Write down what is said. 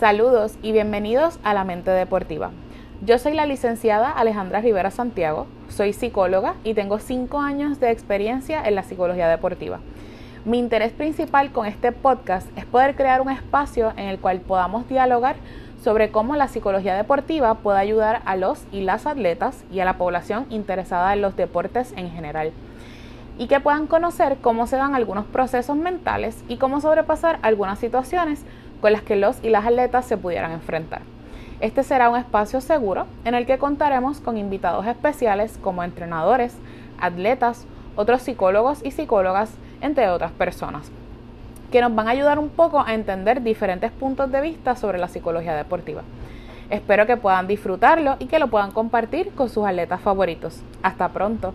Saludos y bienvenidos a La Mente Deportiva. Yo soy la licenciada Alejandra Rivera Santiago, soy psicóloga y tengo cinco años de experiencia en la psicología deportiva. Mi interés principal con este podcast es poder crear un espacio en el cual podamos dialogar sobre cómo la psicología deportiva puede ayudar a los y las atletas y a la población interesada en los deportes en general y que puedan conocer cómo se dan algunos procesos mentales y cómo sobrepasar algunas situaciones con las que los y las atletas se pudieran enfrentar. Este será un espacio seguro en el que contaremos con invitados especiales como entrenadores, atletas, otros psicólogos y psicólogas, entre otras personas, que nos van a ayudar un poco a entender diferentes puntos de vista sobre la psicología deportiva. Espero que puedan disfrutarlo y que lo puedan compartir con sus atletas favoritos. Hasta pronto.